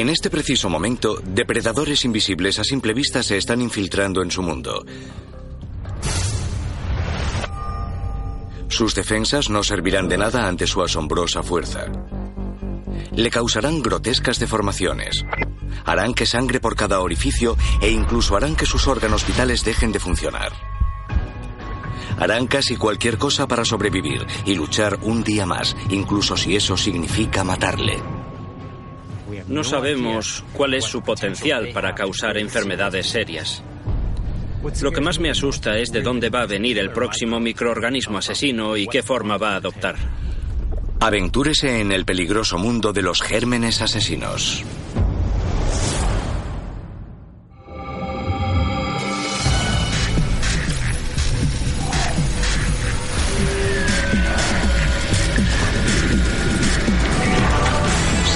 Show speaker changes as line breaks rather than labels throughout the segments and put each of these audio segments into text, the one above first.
En este preciso momento, depredadores invisibles a simple vista se están infiltrando en su mundo. Sus defensas no servirán de nada ante su asombrosa fuerza. Le causarán grotescas deformaciones. Harán que sangre por cada orificio e incluso harán que sus órganos vitales dejen de funcionar. Harán casi cualquier cosa para sobrevivir y luchar un día más, incluso si eso significa matarle.
No sabemos cuál es su potencial para causar enfermedades serias. Lo que más me asusta es de dónde va a venir el próximo microorganismo asesino y qué forma va a adoptar.
Aventúrese en el peligroso mundo de los gérmenes asesinos.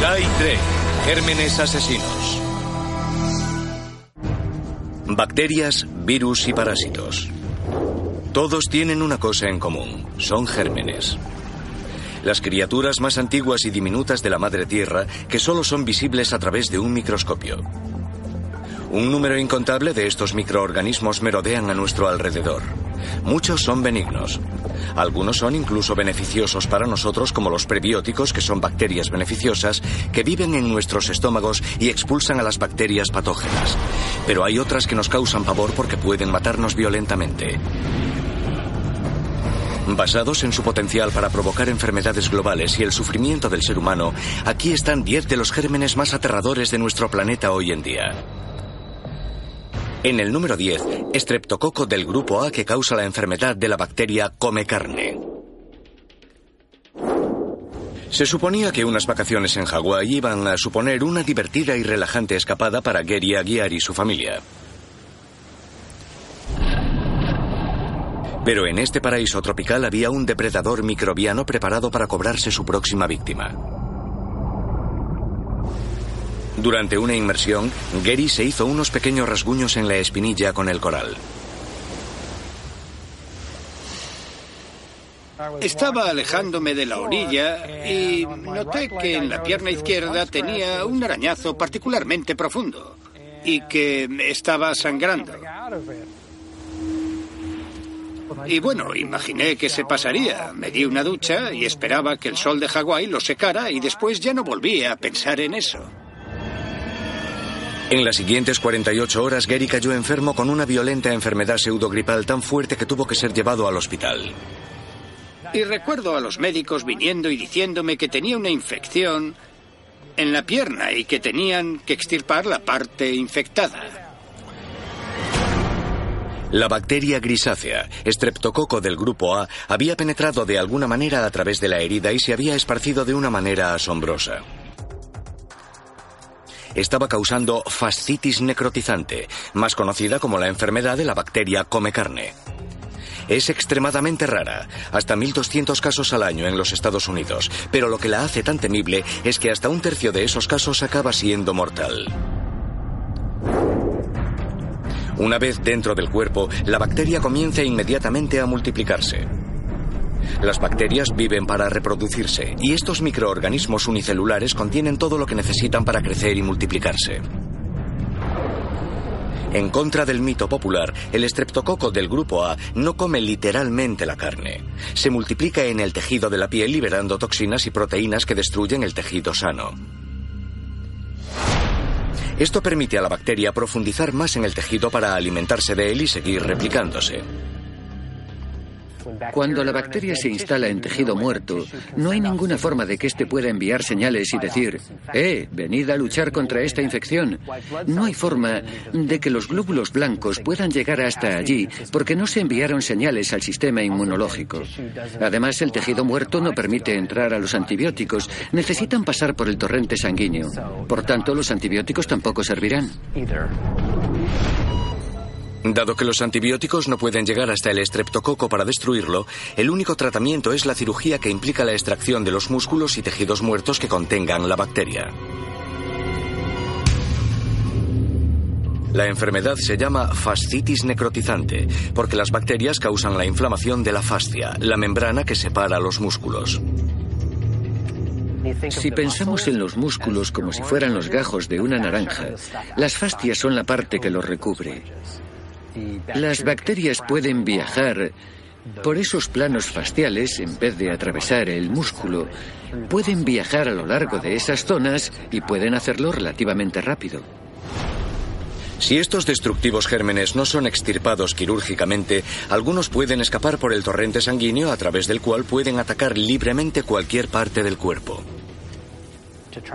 Sai 3. Gérmenes asesinos. Bacterias, virus y parásitos. Todos tienen una cosa en común, son gérmenes. Las criaturas más antiguas y diminutas de la Madre Tierra que solo son visibles a través de un microscopio. Un número incontable de estos microorganismos merodean a nuestro alrededor. Muchos son benignos. Algunos son incluso beneficiosos para nosotros como los prebióticos, que son bacterias beneficiosas, que viven en nuestros estómagos y expulsan a las bacterias patógenas. Pero hay otras que nos causan pavor porque pueden matarnos violentamente. Basados en su potencial para provocar enfermedades globales y el sufrimiento del ser humano, aquí están 10 de los gérmenes más aterradores de nuestro planeta hoy en día. En el número 10, estreptococo del grupo A que causa la enfermedad de la bacteria come carne. Se suponía que unas vacaciones en Hawái iban a suponer una divertida y relajante escapada para Gary Aguiar y su familia. Pero en este paraíso tropical había un depredador microbiano preparado para cobrarse su próxima víctima. Durante una inmersión, Gary se hizo unos pequeños rasguños en la espinilla con el coral.
Estaba alejándome de la orilla y noté que en la pierna izquierda tenía un arañazo particularmente profundo y que estaba sangrando. Y bueno, imaginé que se pasaría. Me di una ducha y esperaba que el sol de Hawái lo secara y después ya no volví a pensar en eso.
En las siguientes 48 horas, Gary cayó enfermo con una violenta enfermedad pseudogripal tan fuerte que tuvo que ser llevado al hospital.
Y recuerdo a los médicos viniendo y diciéndome que tenía una infección en la pierna y que tenían que extirpar la parte infectada.
La bacteria grisácea, estreptococo del grupo A, había penetrado de alguna manera a través de la herida y se había esparcido de una manera asombrosa. Estaba causando fascitis necrotizante, más conocida como la enfermedad de la bacteria come carne. Es extremadamente rara, hasta 1.200 casos al año en los Estados Unidos, pero lo que la hace tan temible es que hasta un tercio de esos casos acaba siendo mortal. Una vez dentro del cuerpo, la bacteria comienza inmediatamente a multiplicarse. Las bacterias viven para reproducirse y estos microorganismos unicelulares contienen todo lo que necesitan para crecer y multiplicarse. En contra del mito popular, el estreptococo del grupo A no come literalmente la carne. Se multiplica en el tejido de la piel liberando toxinas y proteínas que destruyen el tejido sano. Esto permite a la bacteria profundizar más en el tejido para alimentarse de él y seguir replicándose.
Cuando la bacteria se instala en tejido muerto, no hay ninguna forma de que éste pueda enviar señales y decir, eh, venid a luchar contra esta infección. No hay forma de que los glóbulos blancos puedan llegar hasta allí porque no se enviaron señales al sistema inmunológico. Además, el tejido muerto no permite entrar a los antibióticos. Necesitan pasar por el torrente sanguíneo. Por tanto, los antibióticos tampoco servirán.
Dado que los antibióticos no pueden llegar hasta el estreptococo para destruirlo, el único tratamiento es la cirugía que implica la extracción de los músculos y tejidos muertos que contengan la bacteria. La enfermedad se llama fascitis necrotizante, porque las bacterias causan la inflamación de la fascia, la membrana que separa los músculos.
Si pensamos en los músculos como si fueran los gajos de una naranja, las fascias son la parte que los recubre. Las bacterias pueden viajar por esos planos faciales en vez de atravesar el músculo. Pueden viajar a lo largo de esas zonas y pueden hacerlo relativamente rápido.
Si estos destructivos gérmenes no son extirpados quirúrgicamente, algunos pueden escapar por el torrente sanguíneo a través del cual pueden atacar libremente cualquier parte del cuerpo.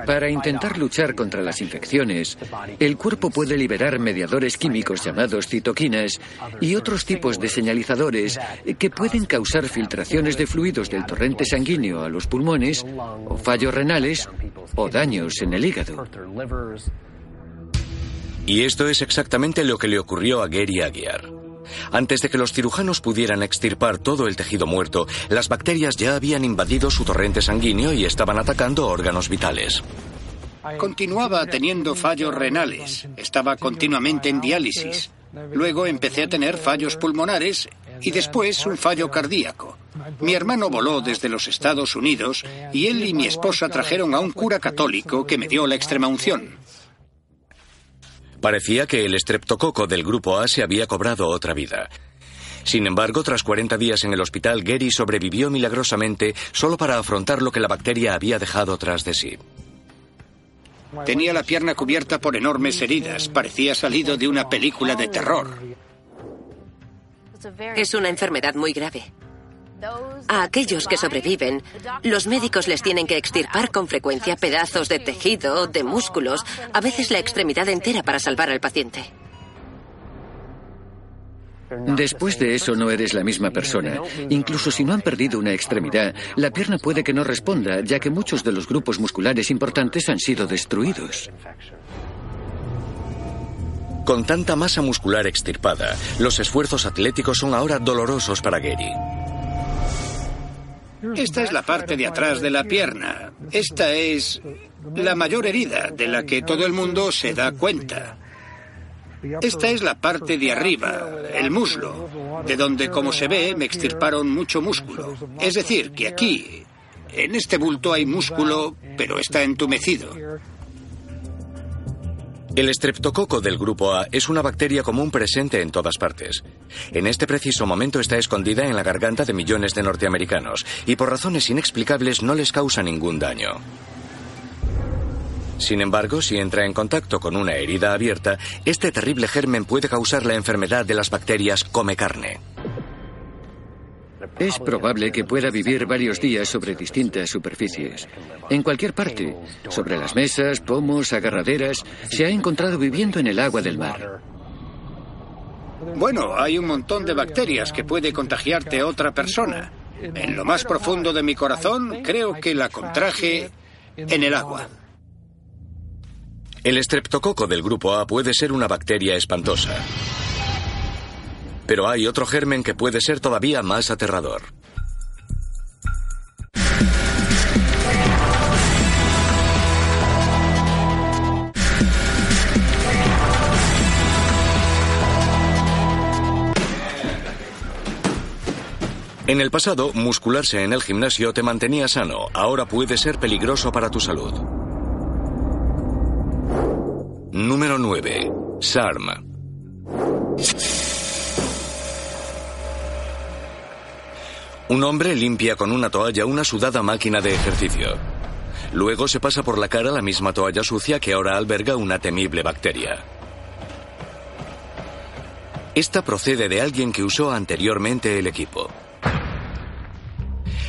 Para intentar luchar contra las infecciones, el cuerpo puede liberar mediadores químicos llamados citoquinas y otros tipos de señalizadores que pueden causar filtraciones de fluidos del torrente sanguíneo a los pulmones, o fallos renales, o daños en el hígado.
Y esto es exactamente lo que le ocurrió a Gary Aguiar. Antes de que los cirujanos pudieran extirpar todo el tejido muerto, las bacterias ya habían invadido su torrente sanguíneo y estaban atacando órganos vitales.
Continuaba teniendo fallos renales, estaba continuamente en diálisis. Luego empecé a tener fallos pulmonares y después un fallo cardíaco. Mi hermano voló desde los Estados Unidos y él y mi esposa trajeron a un cura católico que me dio la extrema unción.
Parecía que el estreptococo del grupo A se había cobrado otra vida. Sin embargo, tras 40 días en el hospital, Gary sobrevivió milagrosamente solo para afrontar lo que la bacteria había dejado tras de sí.
Tenía la pierna cubierta por enormes heridas. Parecía salido de una película de terror.
Es una enfermedad muy grave. A aquellos que sobreviven, los médicos les tienen que extirpar con frecuencia pedazos de tejido, de músculos, a veces la extremidad entera para salvar al paciente.
Después de eso no eres la misma persona. Incluso si no han perdido una extremidad, la pierna puede que no responda, ya que muchos de los grupos musculares importantes han sido destruidos.
Con tanta masa muscular extirpada, los esfuerzos atléticos son ahora dolorosos para Gary.
Esta es la parte de atrás de la pierna. Esta es la mayor herida de la que todo el mundo se da cuenta. Esta es la parte de arriba, el muslo, de donde, como se ve, me extirparon mucho músculo. Es decir, que aquí, en este bulto hay músculo, pero está entumecido.
El estreptococo del grupo A es una bacteria común presente en todas partes. En este preciso momento está escondida en la garganta de millones de norteamericanos y por razones inexplicables no les causa ningún daño. Sin embargo, si entra en contacto con una herida abierta, este terrible germen puede causar la enfermedad de las bacterias come carne.
Es probable que pueda vivir varios días sobre distintas superficies. En cualquier parte, sobre las mesas, pomos, agarraderas, se ha encontrado viviendo en el agua del mar.
Bueno, hay un montón de bacterias que puede contagiarte a otra persona. En lo más profundo de mi corazón, creo que la contraje en el agua.
El estreptococo del grupo A puede ser una bacteria espantosa. Pero hay otro germen que puede ser todavía más aterrador. En el pasado, muscularse en el gimnasio te mantenía sano. Ahora puede ser peligroso para tu salud. Número 9. SARM. Un hombre limpia con una toalla una sudada máquina de ejercicio. Luego se pasa por la cara la misma toalla sucia que ahora alberga una temible bacteria. Esta procede de alguien que usó anteriormente el equipo.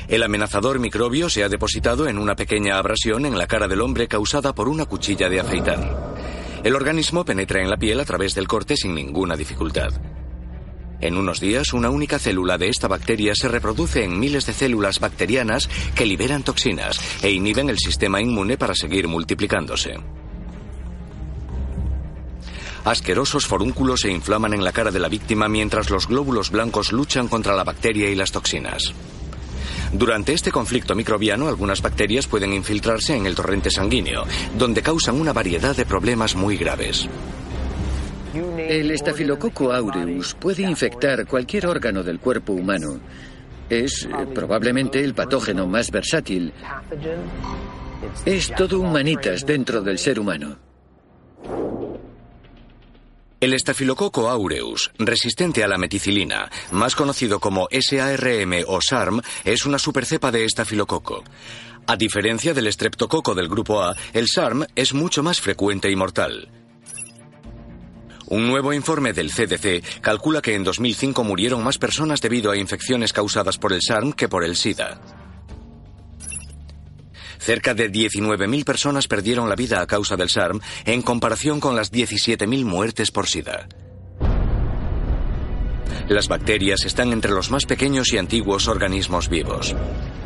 El amenazador microbio se ha depositado en una pequeña abrasión en la cara del hombre causada por una cuchilla de afeitar. El organismo penetra en la piel a través del corte sin ninguna dificultad. En unos días, una única célula de esta bacteria se reproduce en miles de células bacterianas que liberan toxinas e inhiben el sistema inmune para seguir multiplicándose. Asquerosos forúnculos se inflaman en la cara de la víctima mientras los glóbulos blancos luchan contra la bacteria y las toxinas. Durante este conflicto microbiano, algunas bacterias pueden infiltrarse en el torrente sanguíneo, donde causan una variedad de problemas muy graves.
El estafilococo aureus puede infectar cualquier órgano del cuerpo humano. Es eh, probablemente el patógeno más versátil. Es todo un manitas dentro del ser humano.
El estafilococo aureus, resistente a la meticilina, más conocido como SARM o SARM, es una supercepa de estafilococo. A diferencia del estreptococo del grupo A, el SARM es mucho más frecuente y mortal. Un nuevo informe del CDC calcula que en 2005 murieron más personas debido a infecciones causadas por el SARM que por el SIDA. Cerca de 19.000 personas perdieron la vida a causa del SARM en comparación con las 17.000 muertes por SIDA. Las bacterias están entre los más pequeños y antiguos organismos vivos.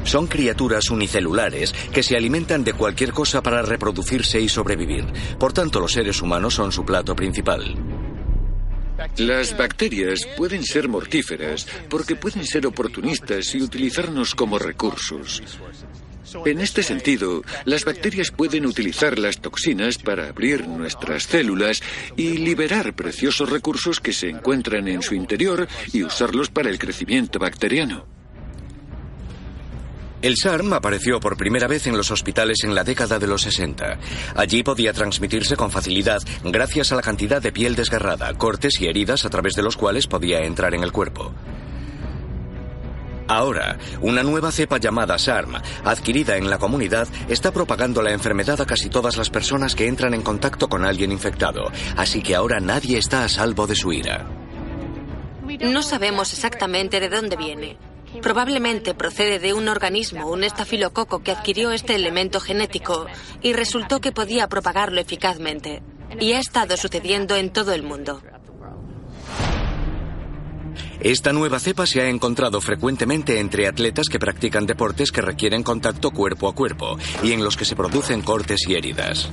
Son criaturas unicelulares que se alimentan de cualquier cosa para reproducirse y sobrevivir. Por tanto, los seres humanos son su plato principal.
Las bacterias pueden ser mortíferas porque pueden ser oportunistas y utilizarnos como recursos. En este sentido, las bacterias pueden utilizar las toxinas para abrir nuestras células y liberar preciosos recursos que se encuentran en su interior y usarlos para el crecimiento bacteriano.
El SARM apareció por primera vez en los hospitales en la década de los 60. Allí podía transmitirse con facilidad gracias a la cantidad de piel desgarrada, cortes y heridas a través de los cuales podía entrar en el cuerpo. Ahora, una nueva cepa llamada SARM, adquirida en la comunidad, está propagando la enfermedad a casi todas las personas que entran en contacto con alguien infectado, así que ahora nadie está a salvo de su ira.
No sabemos exactamente de dónde viene. Probablemente procede de un organismo, un estafilococo, que adquirió este elemento genético y resultó que podía propagarlo eficazmente. Y ha estado sucediendo en todo el mundo.
Esta nueva cepa se ha encontrado frecuentemente entre atletas que practican deportes que requieren contacto cuerpo a cuerpo y en los que se producen cortes y heridas.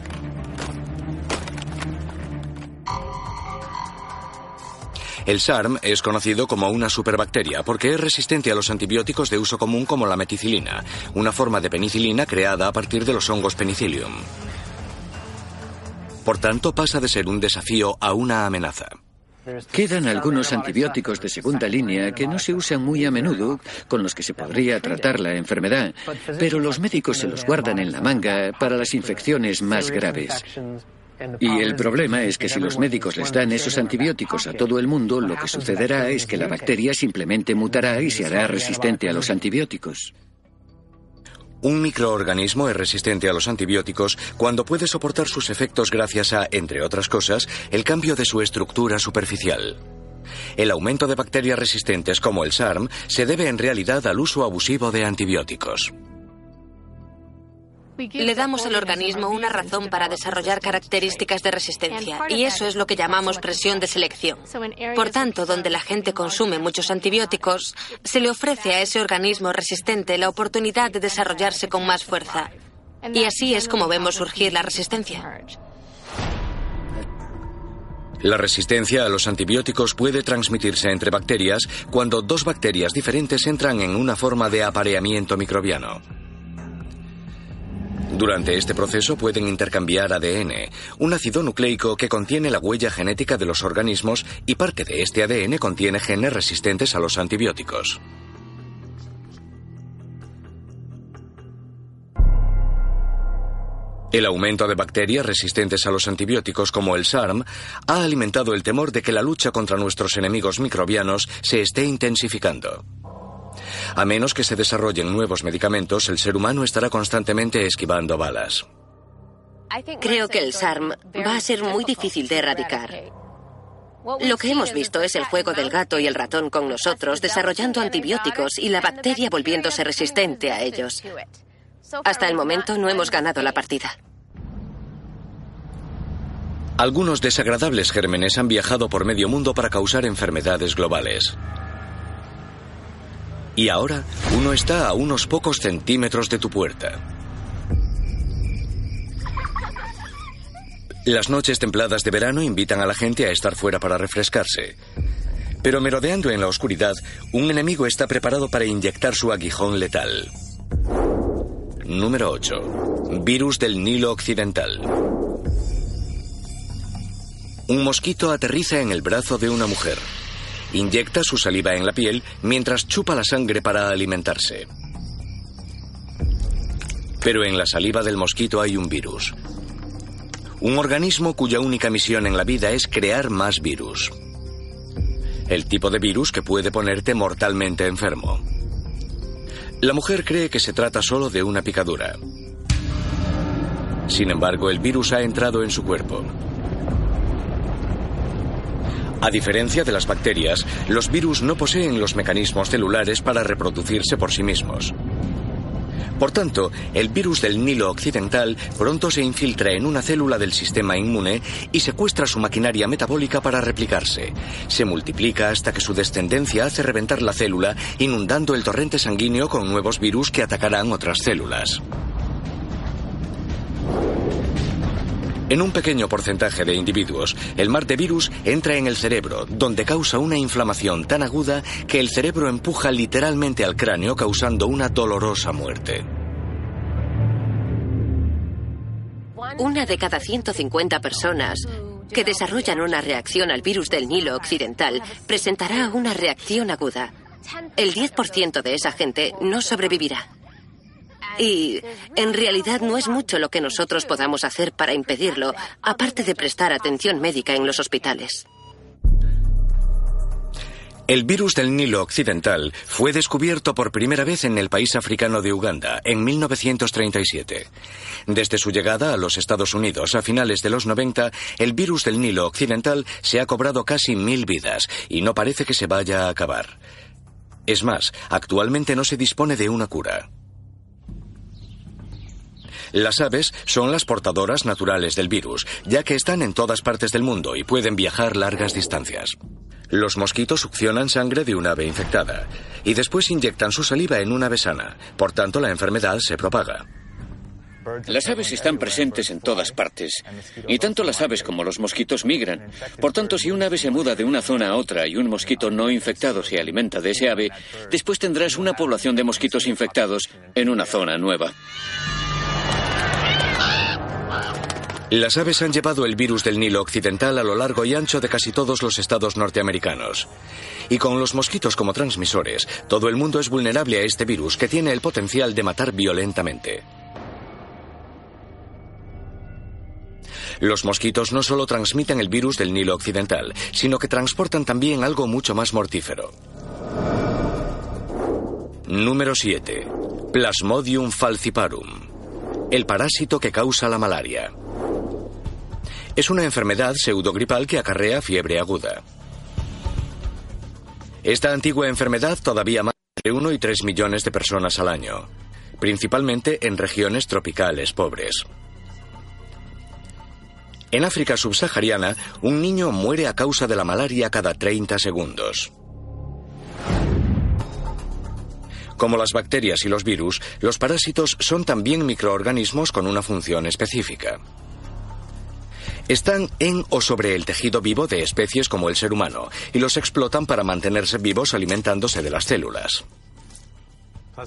El SARM es conocido como una superbacteria porque es resistente a los antibióticos de uso común como la meticilina, una forma de penicilina creada a partir de los hongos penicillium. Por tanto, pasa de ser un desafío a una amenaza.
Quedan algunos antibióticos de segunda línea que no se usan muy a menudo, con los que se podría tratar la enfermedad, pero los médicos se los guardan en la manga para las infecciones más graves. Y el problema es que si los médicos les dan esos antibióticos a todo el mundo, lo que sucederá es que la bacteria simplemente mutará y se hará resistente a los antibióticos.
Un microorganismo es resistente a los antibióticos cuando puede soportar sus efectos gracias a, entre otras cosas, el cambio de su estructura superficial. El aumento de bacterias resistentes como el SARM se debe en realidad al uso abusivo de antibióticos.
Le damos al organismo una razón para desarrollar características de resistencia y eso es lo que llamamos presión de selección. Por tanto, donde la gente consume muchos antibióticos, se le ofrece a ese organismo resistente la oportunidad de desarrollarse con más fuerza. Y así es como vemos surgir la resistencia.
La resistencia a los antibióticos puede transmitirse entre bacterias cuando dos bacterias diferentes entran en una forma de apareamiento microbiano. Durante este proceso pueden intercambiar ADN, un ácido nucleico que contiene la huella genética de los organismos y parte de este ADN contiene genes resistentes a los antibióticos. El aumento de bacterias resistentes a los antibióticos como el SARM ha alimentado el temor de que la lucha contra nuestros enemigos microbianos se esté intensificando. A menos que se desarrollen nuevos medicamentos, el ser humano estará constantemente esquivando balas.
Creo que el SARM va a ser muy difícil de erradicar. Lo que hemos visto es el juego del gato y el ratón con nosotros desarrollando antibióticos y la bacteria volviéndose resistente a ellos. Hasta el momento no hemos ganado la partida.
Algunos desagradables gérmenes han viajado por medio mundo para causar enfermedades globales. Y ahora uno está a unos pocos centímetros de tu puerta. Las noches templadas de verano invitan a la gente a estar fuera para refrescarse. Pero merodeando en la oscuridad, un enemigo está preparado para inyectar su aguijón letal. Número 8. Virus del Nilo Occidental. Un mosquito aterriza en el brazo de una mujer. Inyecta su saliva en la piel mientras chupa la sangre para alimentarse. Pero en la saliva del mosquito hay un virus. Un organismo cuya única misión en la vida es crear más virus. El tipo de virus que puede ponerte mortalmente enfermo. La mujer cree que se trata solo de una picadura. Sin embargo, el virus ha entrado en su cuerpo. A diferencia de las bacterias, los virus no poseen los mecanismos celulares para reproducirse por sí mismos. Por tanto, el virus del Nilo Occidental pronto se infiltra en una célula del sistema inmune y secuestra su maquinaria metabólica para replicarse. Se multiplica hasta que su descendencia hace reventar la célula, inundando el torrente sanguíneo con nuevos virus que atacarán otras células. En un pequeño porcentaje de individuos, el mar de virus entra en el cerebro, donde causa una inflamación tan aguda que el cerebro empuja literalmente al cráneo, causando una dolorosa muerte.
Una de cada 150 personas que desarrollan una reacción al virus del Nilo Occidental presentará una reacción aguda. El 10% de esa gente no sobrevivirá. Y en realidad no es mucho lo que nosotros podamos hacer para impedirlo, aparte de prestar atención médica en los hospitales.
El virus del Nilo Occidental fue descubierto por primera vez en el país africano de Uganda en 1937. Desde su llegada a los Estados Unidos a finales de los 90, el virus del Nilo Occidental se ha cobrado casi mil vidas y no parece que se vaya a acabar. Es más, actualmente no se dispone de una cura. Las aves son las portadoras naturales del virus, ya que están en todas partes del mundo y pueden viajar largas distancias. Los mosquitos succionan sangre de un ave infectada y después inyectan su saliva en una ave sana, por tanto la enfermedad se propaga.
Las aves están presentes en todas partes, y tanto las aves como los mosquitos migran. Por tanto, si un ave se muda de una zona a otra y un mosquito no infectado se alimenta de ese ave, después tendrás una población de mosquitos infectados en una zona nueva.
Las aves han llevado el virus del Nilo Occidental a lo largo y ancho de casi todos los estados norteamericanos. Y con los mosquitos como transmisores, todo el mundo es vulnerable a este virus que tiene el potencial de matar violentamente. Los mosquitos no solo transmiten el virus del Nilo Occidental, sino que transportan también algo mucho más mortífero. Número 7. Plasmodium falciparum. El parásito que causa la malaria. Es una enfermedad pseudogripal que acarrea fiebre aguda. Esta antigua enfermedad todavía mata entre 1 y 3 millones de personas al año, principalmente en regiones tropicales pobres. En África subsahariana, un niño muere a causa de la malaria cada 30 segundos. Como las bacterias y los virus, los parásitos son también microorganismos con una función específica. Están en o sobre el tejido vivo de especies como el ser humano y los explotan para mantenerse vivos alimentándose de las células.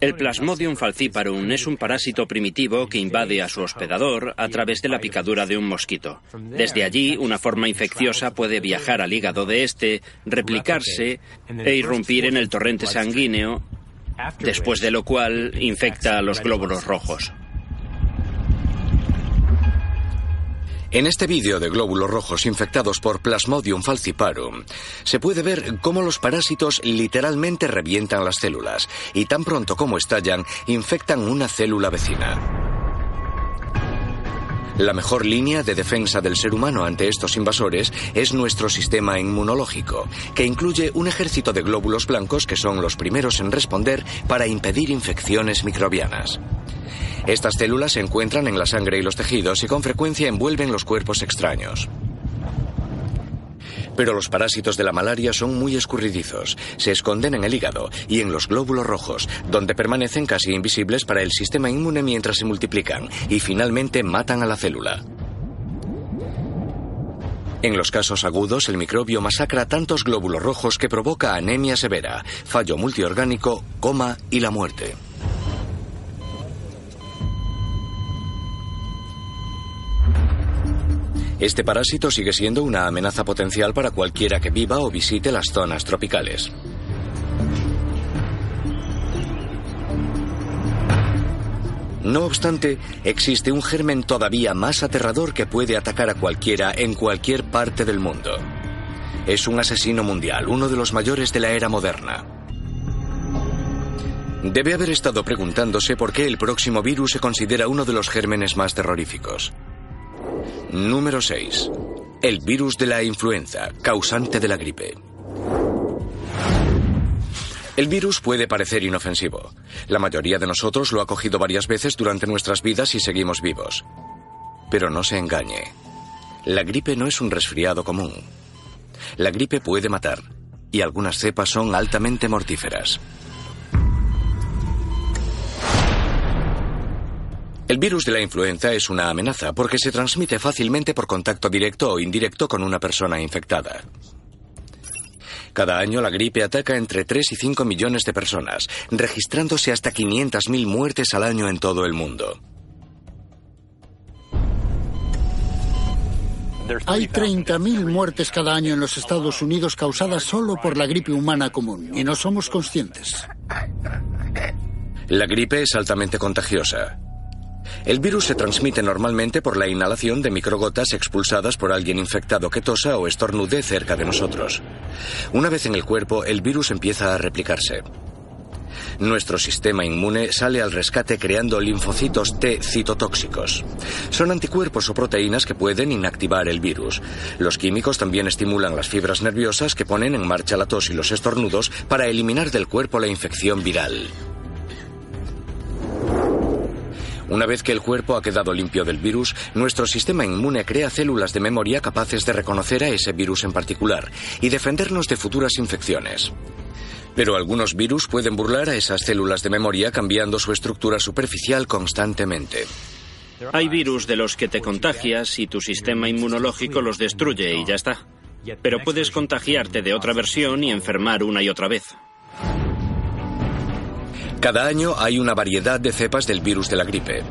El Plasmodium falciparum es un parásito primitivo que invade a su hospedador a través de la picadura de un mosquito. Desde allí, una forma infecciosa puede viajar al hígado de este, replicarse e irrumpir en el torrente sanguíneo, después de lo cual infecta a los glóbulos rojos.
En este vídeo de glóbulos rojos infectados por Plasmodium falciparum, se puede ver cómo los parásitos literalmente revientan las células y tan pronto como estallan, infectan una célula vecina. La mejor línea de defensa del ser humano ante estos invasores es nuestro sistema inmunológico, que incluye un ejército de glóbulos blancos que son los primeros en responder para impedir infecciones microbianas. Estas células se encuentran en la sangre y los tejidos y con frecuencia envuelven los cuerpos extraños. Pero los parásitos de la malaria son muy escurridizos. Se esconden en el hígado y en los glóbulos rojos, donde permanecen casi invisibles para el sistema inmune mientras se multiplican y finalmente matan a la célula. En los casos agudos, el microbio masacra tantos glóbulos rojos que provoca anemia severa, fallo multiorgánico, coma y la muerte. Este parásito sigue siendo una amenaza potencial para cualquiera que viva o visite las zonas tropicales. No obstante, existe un germen todavía más aterrador que puede atacar a cualquiera en cualquier parte del mundo. Es un asesino mundial, uno de los mayores de la era moderna. Debe haber estado preguntándose por qué el próximo virus se considera uno de los gérmenes más terroríficos. Número 6. El virus de la influenza, causante de la gripe. El virus puede parecer inofensivo. La mayoría de nosotros lo ha cogido varias veces durante nuestras vidas y seguimos vivos. Pero no se engañe. La gripe no es un resfriado común. La gripe puede matar, y algunas cepas son altamente mortíferas. El virus de la influenza es una amenaza porque se transmite fácilmente por contacto directo o indirecto con una persona infectada. Cada año la gripe ataca entre 3 y 5 millones de personas, registrándose hasta 500.000 muertes al año en todo el mundo.
Hay 30.000 muertes cada año en los Estados Unidos causadas solo por la gripe humana común y no somos conscientes.
La gripe es altamente contagiosa. El virus se transmite normalmente por la inhalación de microgotas expulsadas por alguien infectado que tosa o estornude cerca de nosotros. Una vez en el cuerpo, el virus empieza a replicarse. Nuestro sistema inmune sale al rescate creando linfocitos T citotóxicos. Son anticuerpos o proteínas que pueden inactivar el virus. Los químicos también estimulan las fibras nerviosas que ponen en marcha la tos y los estornudos para eliminar del cuerpo la infección viral. Una vez que el cuerpo ha quedado limpio del virus, nuestro sistema inmune crea células de memoria capaces de reconocer a ese virus en particular y defendernos de futuras infecciones. Pero algunos virus pueden burlar a esas células de memoria cambiando su estructura superficial constantemente.
Hay virus de los que te contagias y tu sistema inmunológico los destruye y ya está. Pero puedes contagiarte de otra versión y enfermar una y otra vez.
Cada año hay una variedad de cepas del virus de la gripe.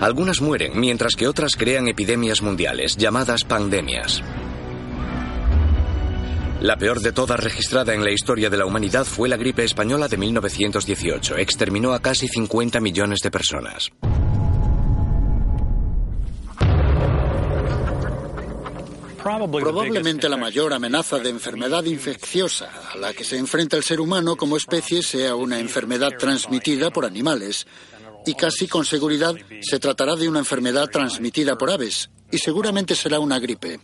Algunas mueren, mientras que otras crean epidemias mundiales, llamadas pandemias. La peor de todas registrada en la historia de la humanidad fue la gripe española de 1918. Exterminó a casi 50 millones de personas.
Probablemente la mayor amenaza de enfermedad infecciosa a la que se enfrenta el ser humano como especie sea una enfermedad transmitida por animales. Y casi con seguridad se tratará de una enfermedad transmitida por aves. Y seguramente será una gripe.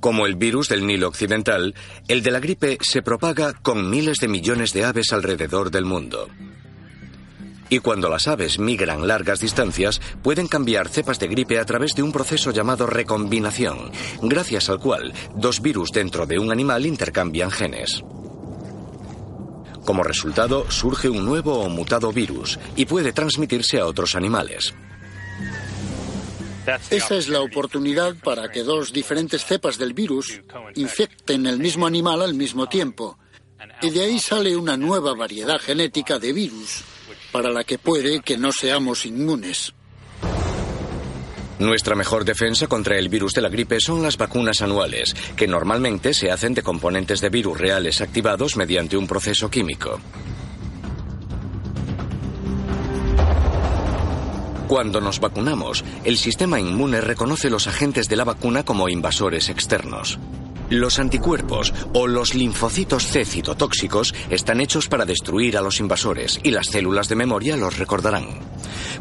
Como el virus del Nilo Occidental, el de la gripe se propaga con miles de millones de aves alrededor del mundo. Y cuando las aves migran largas distancias, pueden cambiar cepas de gripe a través de un proceso llamado recombinación, gracias al cual dos virus dentro de un animal intercambian genes. Como resultado, surge un nuevo o mutado virus y puede transmitirse a otros animales.
Esa es la oportunidad para que dos diferentes cepas del virus infecten el mismo animal al mismo tiempo. Y de ahí sale una nueva variedad genética de virus para la que puede que no seamos inmunes.
Nuestra mejor defensa contra el virus de la gripe son las vacunas anuales, que normalmente se hacen de componentes de virus reales activados mediante un proceso químico. Cuando nos vacunamos, el sistema inmune reconoce los agentes de la vacuna como invasores externos. Los anticuerpos o los linfocitos C citotóxicos están hechos para destruir a los invasores y las células de memoria los recordarán.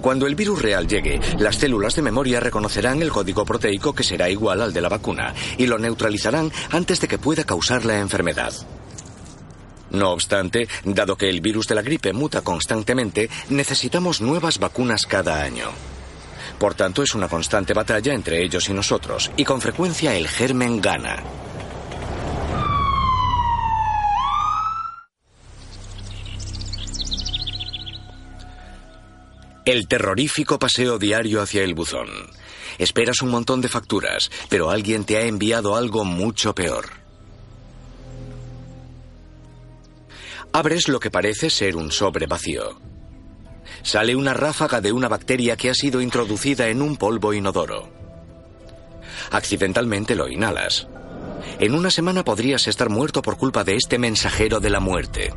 Cuando el virus real llegue, las células de memoria reconocerán el código proteico que será igual al de la vacuna y lo neutralizarán antes de que pueda causar la enfermedad. No obstante, dado que el virus de la gripe muta constantemente, necesitamos nuevas vacunas cada año. Por tanto, es una constante batalla entre ellos y nosotros, y con frecuencia el germen gana. El terrorífico paseo diario hacia el buzón. Esperas un montón de facturas, pero alguien te ha enviado algo mucho peor. Abres lo que parece ser un sobre vacío. Sale una ráfaga de una bacteria que ha sido introducida en un polvo inodoro. Accidentalmente lo inhalas. En una semana podrías estar muerto por culpa de este mensajero de la muerte.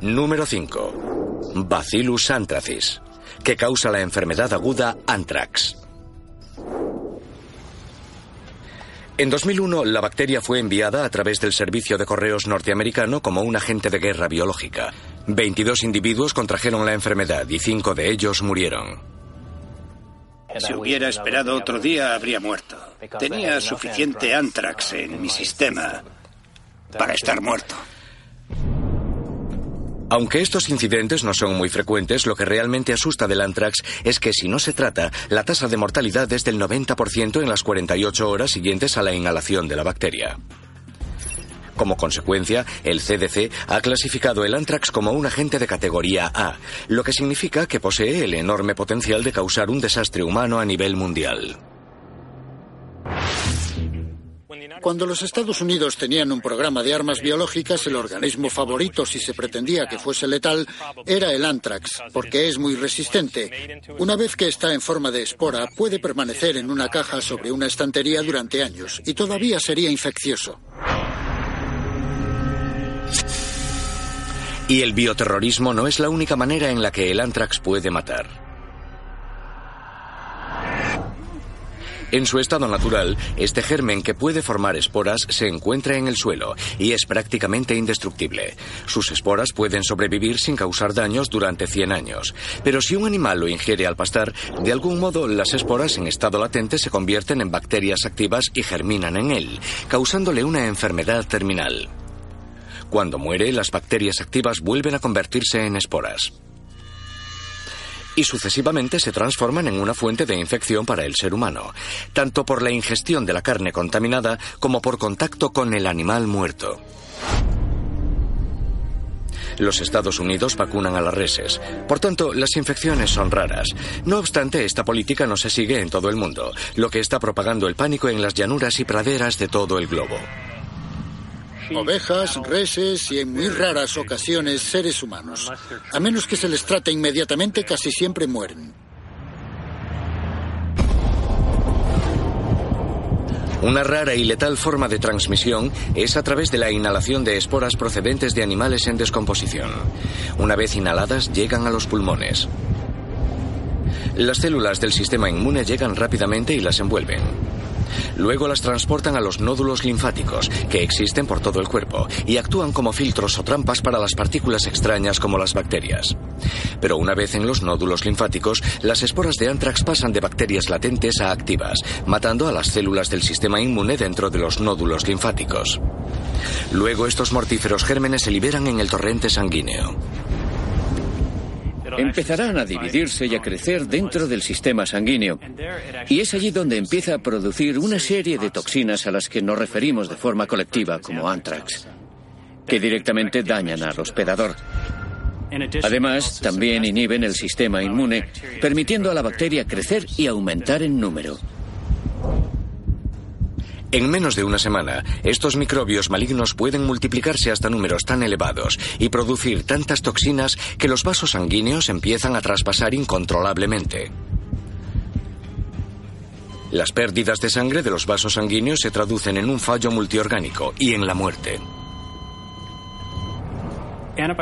Número 5. Bacillus anthracis, que causa la enfermedad aguda anthrax. En 2001, la bacteria fue enviada a través del servicio de correos norteamericano como un agente de guerra biológica. 22 individuos contrajeron la enfermedad y 5 de ellos murieron.
Si hubiera esperado otro día, habría muerto. Tenía suficiente anthrax en mi sistema para estar muerto.
Aunque estos incidentes no son muy frecuentes, lo que realmente asusta del anthrax es que si no se trata, la tasa de mortalidad es del 90% en las 48 horas siguientes a la inhalación de la bacteria. Como consecuencia, el CDC ha clasificado el anthrax como un agente de categoría A, lo que significa que posee el enorme potencial de causar un desastre humano a nivel mundial.
Cuando los Estados Unidos tenían un programa de armas biológicas, el organismo favorito, si se pretendía que fuese letal, era el anthrax, porque es muy resistente. Una vez que está en forma de espora, puede permanecer en una caja sobre una estantería durante años y todavía sería infeccioso.
Y el bioterrorismo no es la única manera en la que el anthrax puede matar. En su estado natural, este germen que puede formar esporas se encuentra en el suelo y es prácticamente indestructible. Sus esporas pueden sobrevivir sin causar daños durante 100 años, pero si un animal lo ingiere al pastar, de algún modo las esporas en estado latente se convierten en bacterias activas y germinan en él, causándole una enfermedad terminal. Cuando muere, las bacterias activas vuelven a convertirse en esporas y sucesivamente se transforman en una fuente de infección para el ser humano, tanto por la ingestión de la carne contaminada como por contacto con el animal muerto. Los Estados Unidos vacunan a las reses. Por tanto, las infecciones son raras. No obstante, esta política no se sigue en todo el mundo, lo que está propagando el pánico en las llanuras y praderas de todo el globo.
Ovejas, reses y en muy raras ocasiones seres humanos. A menos que se les trate inmediatamente, casi siempre mueren.
Una rara y letal forma de transmisión es a través de la inhalación de esporas procedentes de animales en descomposición. Una vez inhaladas llegan a los pulmones. Las células del sistema inmune llegan rápidamente y las envuelven. Luego las transportan a los nódulos linfáticos, que existen por todo el cuerpo, y actúan como filtros o trampas para las partículas extrañas como las bacterias. Pero una vez en los nódulos linfáticos, las esporas de anthrax pasan de bacterias latentes a activas, matando a las células del sistema inmune dentro de los nódulos linfáticos. Luego estos mortíferos gérmenes se liberan en el torrente sanguíneo
empezarán a dividirse y a crecer dentro del sistema sanguíneo. Y es allí donde empieza a producir una serie de toxinas a las que nos referimos de forma colectiva como anthrax, que directamente dañan al hospedador. Además, también inhiben el sistema inmune, permitiendo a la bacteria crecer y aumentar en número.
En menos de una semana, estos microbios malignos pueden multiplicarse hasta números tan elevados y producir tantas toxinas que los vasos sanguíneos empiezan a traspasar incontrolablemente. Las pérdidas de sangre de los vasos sanguíneos se traducen en un fallo multiorgánico y en la muerte.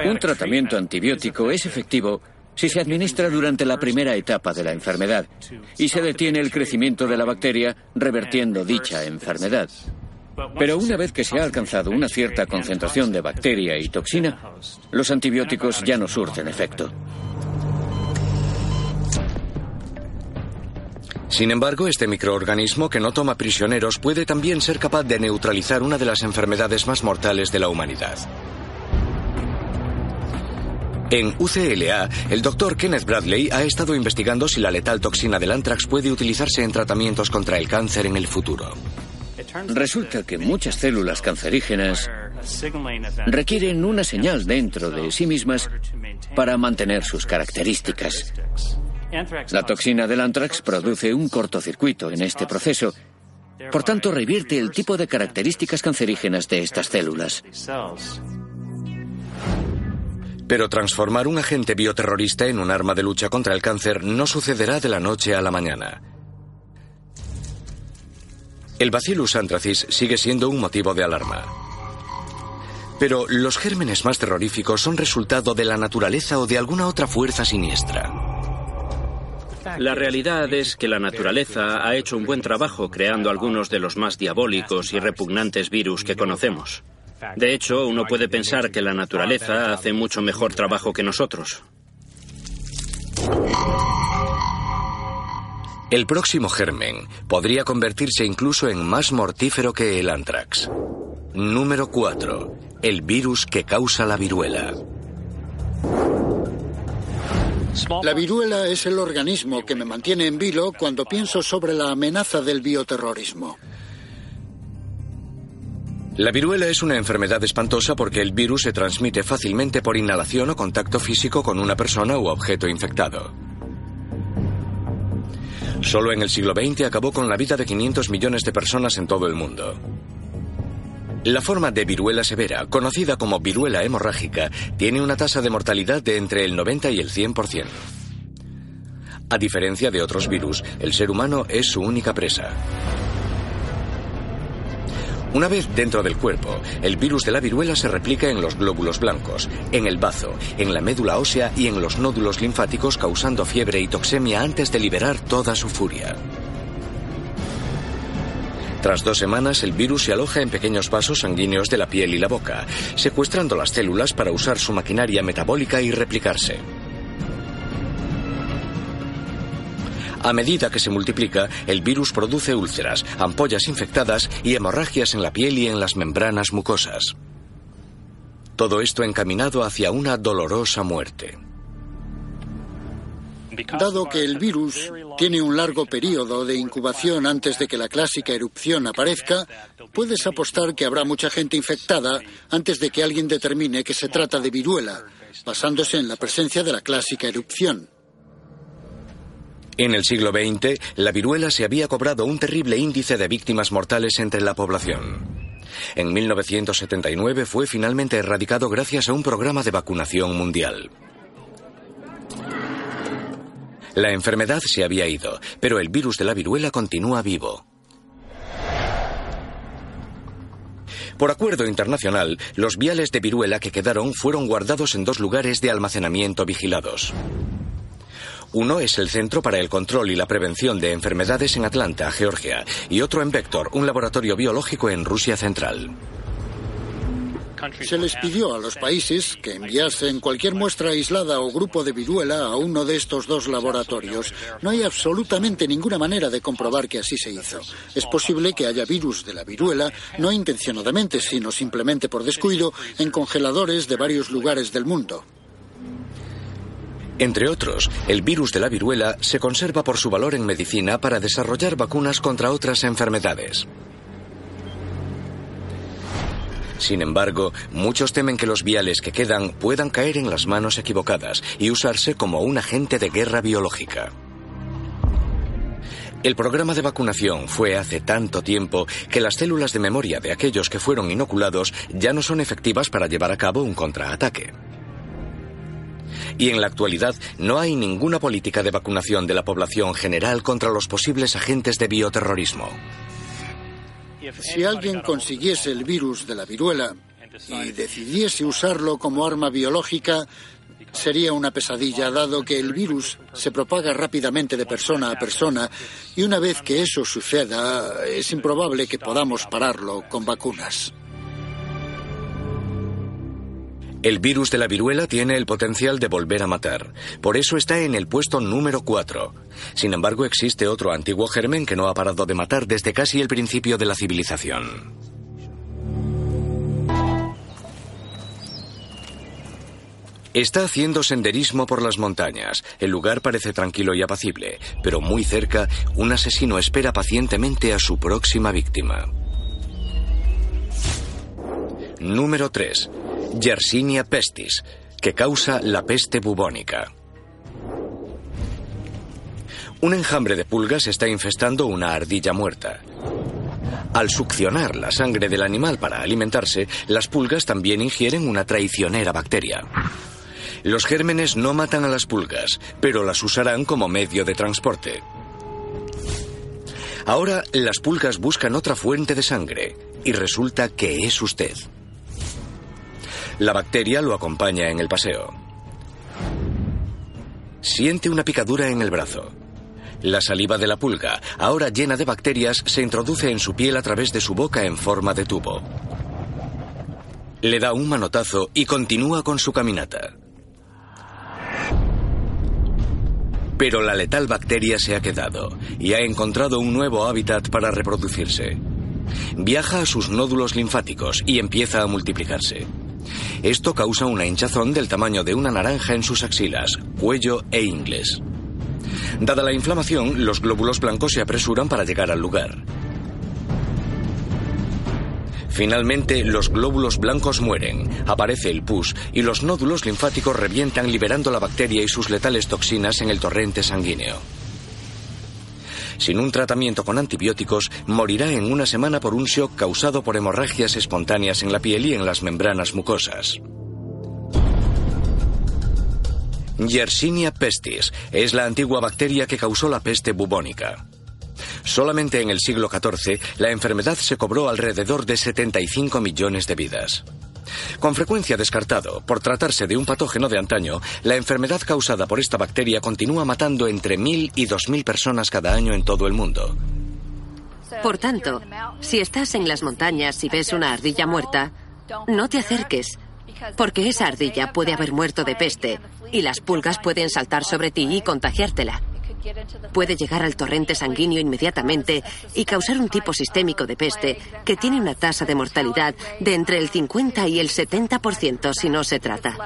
Un tratamiento antibiótico es efectivo si se administra durante la primera etapa de la enfermedad y se detiene el crecimiento de la bacteria revertiendo dicha enfermedad. Pero una vez que se ha alcanzado una cierta concentración de bacteria y toxina, los antibióticos ya no surten efecto.
Sin embargo, este microorganismo que no toma prisioneros puede también ser capaz de neutralizar una de las enfermedades más mortales de la humanidad. En UCLA, el doctor Kenneth Bradley ha estado investigando si la letal toxina del anthrax puede utilizarse en tratamientos contra el cáncer en el futuro.
Resulta que muchas células cancerígenas requieren una señal dentro de sí mismas para mantener sus características. La toxina del anthrax produce un cortocircuito en este proceso. Por tanto, revierte el tipo de características cancerígenas de estas células.
Pero transformar un agente bioterrorista en un arma de lucha contra el cáncer no sucederá de la noche a la mañana. El Bacillus anthracis sigue siendo un motivo de alarma. Pero los gérmenes más terroríficos son resultado de la naturaleza o de alguna otra fuerza siniestra.
La realidad es que la naturaleza ha hecho un buen trabajo creando algunos de los más diabólicos y repugnantes virus que conocemos. De hecho, uno puede pensar que la naturaleza hace mucho mejor trabajo que nosotros.
El próximo germen podría convertirse incluso en más mortífero que el anthrax. Número 4. El virus que causa la viruela.
La viruela es el organismo que me mantiene en vilo cuando pienso sobre la amenaza del bioterrorismo.
La viruela es una enfermedad espantosa porque el virus se transmite fácilmente por inhalación o contacto físico con una persona u objeto infectado. Solo en el siglo XX acabó con la vida de 500 millones de personas en todo el mundo. La forma de viruela severa, conocida como viruela hemorrágica, tiene una tasa de mortalidad de entre el 90 y el 100%. A diferencia de otros virus, el ser humano es su única presa. Una vez dentro del cuerpo, el virus de la viruela se replica en los glóbulos blancos, en el bazo, en la médula ósea y en los nódulos linfáticos causando fiebre y toxemia antes de liberar toda su furia. Tras dos semanas, el virus se aloja en pequeños vasos sanguíneos de la piel y la boca, secuestrando las células para usar su maquinaria metabólica y replicarse. A medida que se multiplica, el virus produce úlceras, ampollas infectadas y hemorragias en la piel y en las membranas mucosas. Todo esto encaminado hacia una dolorosa muerte.
Dado que el virus tiene un largo periodo de incubación antes de que la clásica erupción aparezca, puedes apostar que habrá mucha gente infectada antes de que alguien determine que se trata de viruela, basándose en la presencia de la clásica erupción.
En el siglo XX, la viruela se había cobrado un terrible índice de víctimas mortales entre la población. En 1979 fue finalmente erradicado gracias a un programa de vacunación mundial. La enfermedad se había ido, pero el virus de la viruela continúa vivo. Por acuerdo internacional, los viales de viruela que quedaron fueron guardados en dos lugares de almacenamiento vigilados. Uno es el Centro para el Control y la Prevención de Enfermedades en Atlanta, Georgia, y otro en Vector, un laboratorio biológico en Rusia Central.
Se les pidió a los países que enviasen cualquier muestra aislada o grupo de viruela a uno de estos dos laboratorios. No hay absolutamente ninguna manera de comprobar que así se hizo. Es posible que haya virus de la viruela, no intencionadamente, sino simplemente por descuido, en congeladores de varios lugares del mundo.
Entre otros, el virus de la viruela se conserva por su valor en medicina para desarrollar vacunas contra otras enfermedades. Sin embargo, muchos temen que los viales que quedan puedan caer en las manos equivocadas y usarse como un agente de guerra biológica. El programa de vacunación fue hace tanto tiempo que las células de memoria de aquellos que fueron inoculados ya no son efectivas para llevar a cabo un contraataque. Y en la actualidad no hay ninguna política de vacunación de la población general contra los posibles agentes de bioterrorismo.
Si alguien consiguiese el virus de la viruela y decidiese usarlo como arma biológica, sería una pesadilla dado que el virus se propaga rápidamente de persona a persona y una vez que eso suceda es improbable que podamos pararlo con vacunas.
El virus de la viruela tiene el potencial de volver a matar. Por eso está en el puesto número 4. Sin embargo, existe otro antiguo germen que no ha parado de matar desde casi el principio de la civilización. Está haciendo senderismo por las montañas. El lugar parece tranquilo y apacible, pero muy cerca, un asesino espera pacientemente a su próxima víctima. Número 3. Yersinia pestis, que causa la peste bubónica. Un enjambre de pulgas está infestando una ardilla muerta. Al succionar la sangre del animal para alimentarse, las pulgas también ingieren una traicionera bacteria. Los gérmenes no matan a las pulgas, pero las usarán como medio de transporte. Ahora las pulgas buscan otra fuente de sangre y resulta que es usted. La bacteria lo acompaña en el paseo. Siente una picadura en el brazo. La saliva de la pulga, ahora llena de bacterias, se introduce en su piel a través de su boca en forma de tubo. Le da un manotazo y continúa con su caminata. Pero la letal bacteria se ha quedado y ha encontrado un nuevo hábitat para reproducirse. Viaja a sus nódulos linfáticos y empieza a multiplicarse. Esto causa una hinchazón del tamaño de una naranja en sus axilas, cuello e ingles. Dada la inflamación, los glóbulos blancos se apresuran para llegar al lugar. Finalmente, los glóbulos blancos mueren, aparece el pus y los nódulos linfáticos revientan liberando la bacteria y sus letales toxinas en el torrente sanguíneo. Sin un tratamiento con antibióticos, morirá en una semana por un shock causado por hemorragias espontáneas en la piel y en las membranas mucosas. Yersinia pestis es la antigua bacteria que causó la peste bubónica. Solamente en el siglo XIV, la enfermedad se cobró alrededor de 75 millones de vidas. Con frecuencia descartado, por tratarse de un patógeno de antaño, la enfermedad causada por esta bacteria continúa matando entre 1.000 y 2.000 personas cada año en todo el mundo.
Por tanto, si estás en las montañas y ves una ardilla muerta, no te acerques, porque esa ardilla puede haber muerto de peste y las pulgas pueden saltar sobre ti y contagiártela. Puede llegar al torrente sanguíneo inmediatamente y causar un tipo sistémico de peste que tiene una tasa de mortalidad de entre el 50 y el 70% si no se trata.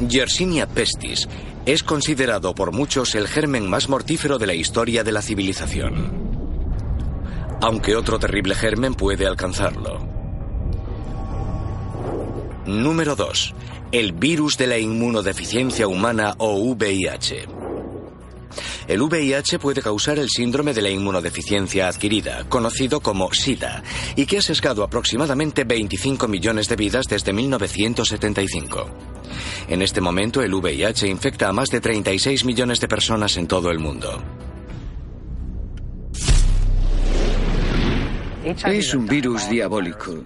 Yersinia pestis es considerado por muchos el germen más mortífero de la historia de la civilización. Aunque otro terrible germen puede alcanzarlo. Número 2 el virus de la inmunodeficiencia humana o VIH. El VIH puede causar el síndrome de la inmunodeficiencia adquirida, conocido como SIDA, y que ha sesgado aproximadamente 25 millones de vidas desde 1975. En este momento el VIH infecta a más de 36 millones de personas en todo el mundo.
Es un virus diabólico.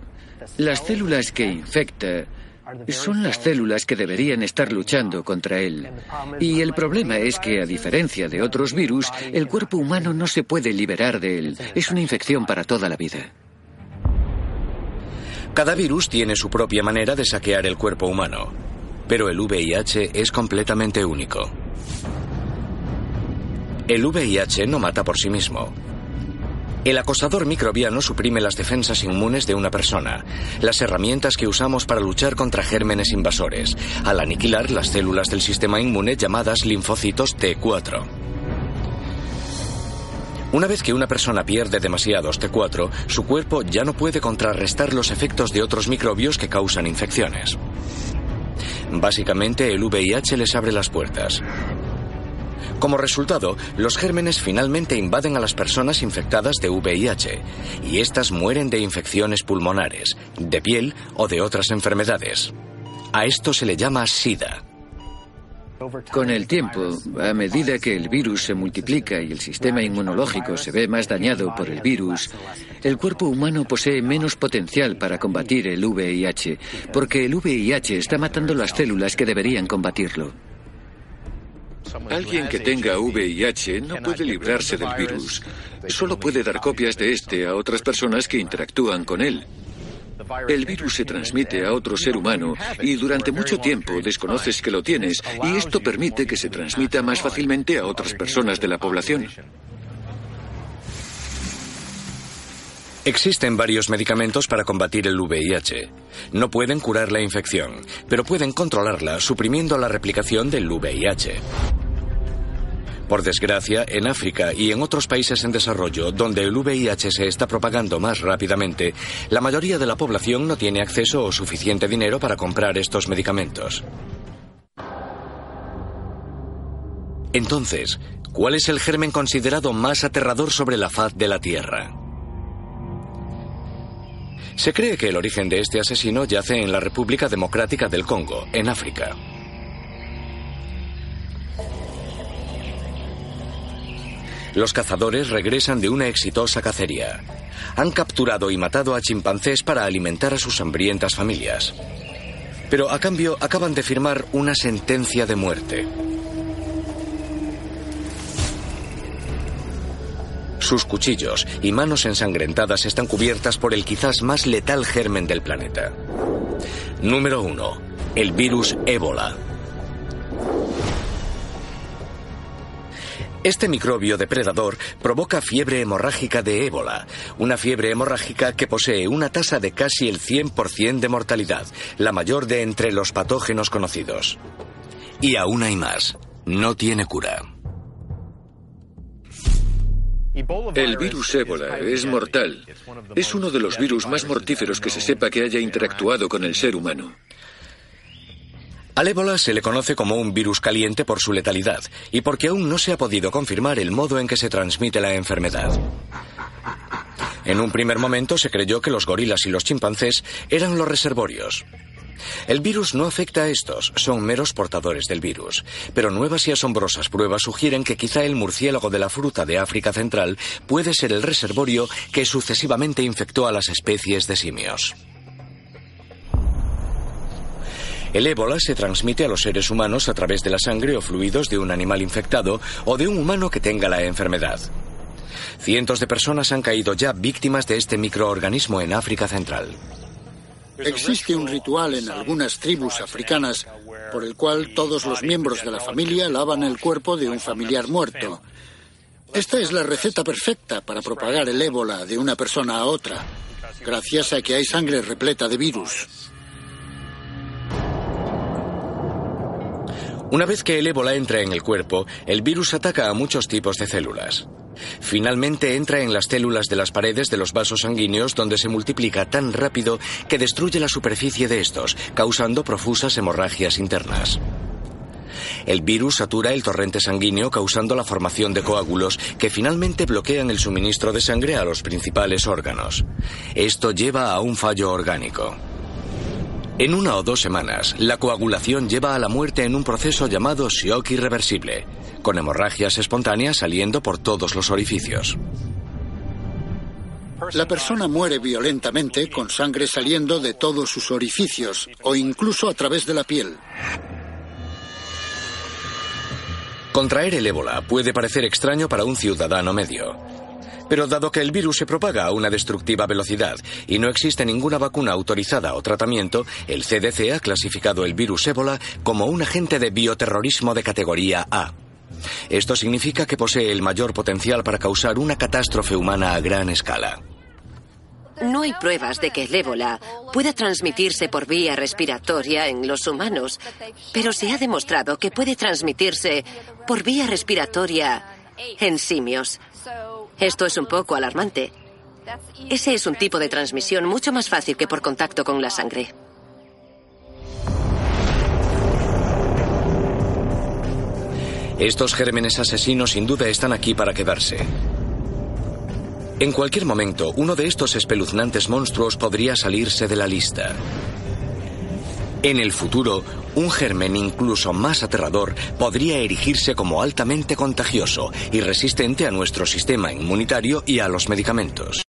Las células que infecta son las células que deberían estar luchando contra él. Y el problema es que, a diferencia de otros virus, el cuerpo humano no se puede liberar de él. Es una infección para toda la vida.
Cada virus tiene su propia manera de saquear el cuerpo humano, pero el VIH es completamente único. El VIH no mata por sí mismo. El acosador microbiano suprime las defensas inmunes de una persona, las herramientas que usamos para luchar contra gérmenes invasores, al aniquilar las células del sistema inmune llamadas linfocitos T4. Una vez que una persona pierde demasiados T4, su cuerpo ya no puede contrarrestar los efectos de otros microbios que causan infecciones. Básicamente, el VIH les abre las puertas. Como resultado, los gérmenes finalmente invaden a las personas infectadas de VIH y éstas mueren de infecciones pulmonares, de piel o de otras enfermedades. A esto se le llama SIDA.
Con el tiempo, a medida que el virus se multiplica y el sistema inmunológico se ve más dañado por el virus, el cuerpo humano posee menos potencial para combatir el VIH, porque el VIH está matando las células que deberían combatirlo.
Alguien que tenga VIH no puede librarse del virus. Solo puede dar copias de este a otras personas que interactúan con él. El virus se transmite a otro ser humano y durante mucho tiempo desconoces que lo tienes y esto permite que se transmita más fácilmente a otras personas de la población.
Existen varios medicamentos para combatir el VIH. No pueden curar la infección, pero pueden controlarla suprimiendo la replicación del VIH. Por desgracia, en África y en otros países en desarrollo, donde el VIH se está propagando más rápidamente, la mayoría de la población no tiene acceso o suficiente dinero para comprar estos medicamentos. Entonces, ¿cuál es el germen considerado más aterrador sobre la faz de la Tierra? Se cree que el origen de este asesino yace en la República Democrática del Congo, en África. Los cazadores regresan de una exitosa cacería. Han capturado y matado a chimpancés para alimentar a sus hambrientas familias. Pero a cambio acaban de firmar una sentencia de muerte. Sus cuchillos y manos ensangrentadas están cubiertas por el quizás más letal germen del planeta. Número 1. El virus ébola. Este microbio depredador provoca fiebre hemorrágica de ébola, una fiebre hemorrágica que posee una tasa de casi el 100% de mortalidad, la mayor de entre los patógenos conocidos. Y aún hay más, no tiene cura.
El virus ébola es mortal. Es uno de los virus más mortíferos que se sepa que haya interactuado con el ser humano.
Al ébola se le conoce como un virus caliente por su letalidad y porque aún no se ha podido confirmar el modo en que se transmite la enfermedad. En un primer momento se creyó que los gorilas y los chimpancés eran los reservorios. El virus no afecta a estos, son meros portadores del virus, pero nuevas y asombrosas pruebas sugieren que quizá el murciélago de la fruta de África Central puede ser el reservorio que sucesivamente infectó a las especies de simios. El ébola se transmite a los seres humanos a través de la sangre o fluidos de un animal infectado o de un humano que tenga la enfermedad. Cientos de personas han caído ya víctimas de este microorganismo en África Central.
Existe un ritual en algunas tribus africanas por el cual todos los miembros de la familia lavan el cuerpo de un familiar muerto. Esta es la receta perfecta para propagar el ébola de una persona a otra, gracias a que hay sangre repleta de virus.
Una vez que el ébola entra en el cuerpo, el virus ataca a muchos tipos de células. Finalmente entra en las células de las paredes de los vasos sanguíneos donde se multiplica tan rápido que destruye la superficie de estos, causando profusas hemorragias internas. El virus satura el torrente sanguíneo causando la formación de coágulos que finalmente bloquean el suministro de sangre a los principales órganos. Esto lleva a un fallo orgánico. En una o dos semanas, la coagulación lleva a la muerte en un proceso llamado shock irreversible, con hemorragias espontáneas saliendo por todos los orificios.
La persona muere violentamente con sangre saliendo de todos sus orificios o incluso a través de la piel.
Contraer el ébola puede parecer extraño para un ciudadano medio. Pero dado que el virus se propaga a una destructiva velocidad y no existe ninguna vacuna autorizada o tratamiento, el CDC ha clasificado el virus ébola como un agente de bioterrorismo de categoría A. Esto significa que posee el mayor potencial para causar una catástrofe humana a gran escala.
No hay pruebas de que el ébola pueda transmitirse por vía respiratoria en los humanos, pero se ha demostrado que puede transmitirse por vía respiratoria en simios. Esto es un poco alarmante. Ese es un tipo de transmisión mucho más fácil que por contacto con la sangre.
Estos gérmenes asesinos sin duda están aquí para quedarse. En cualquier momento, uno de estos espeluznantes monstruos podría salirse de la lista. En el futuro, un germen incluso más aterrador podría erigirse como altamente contagioso y resistente a nuestro sistema inmunitario y a los medicamentos.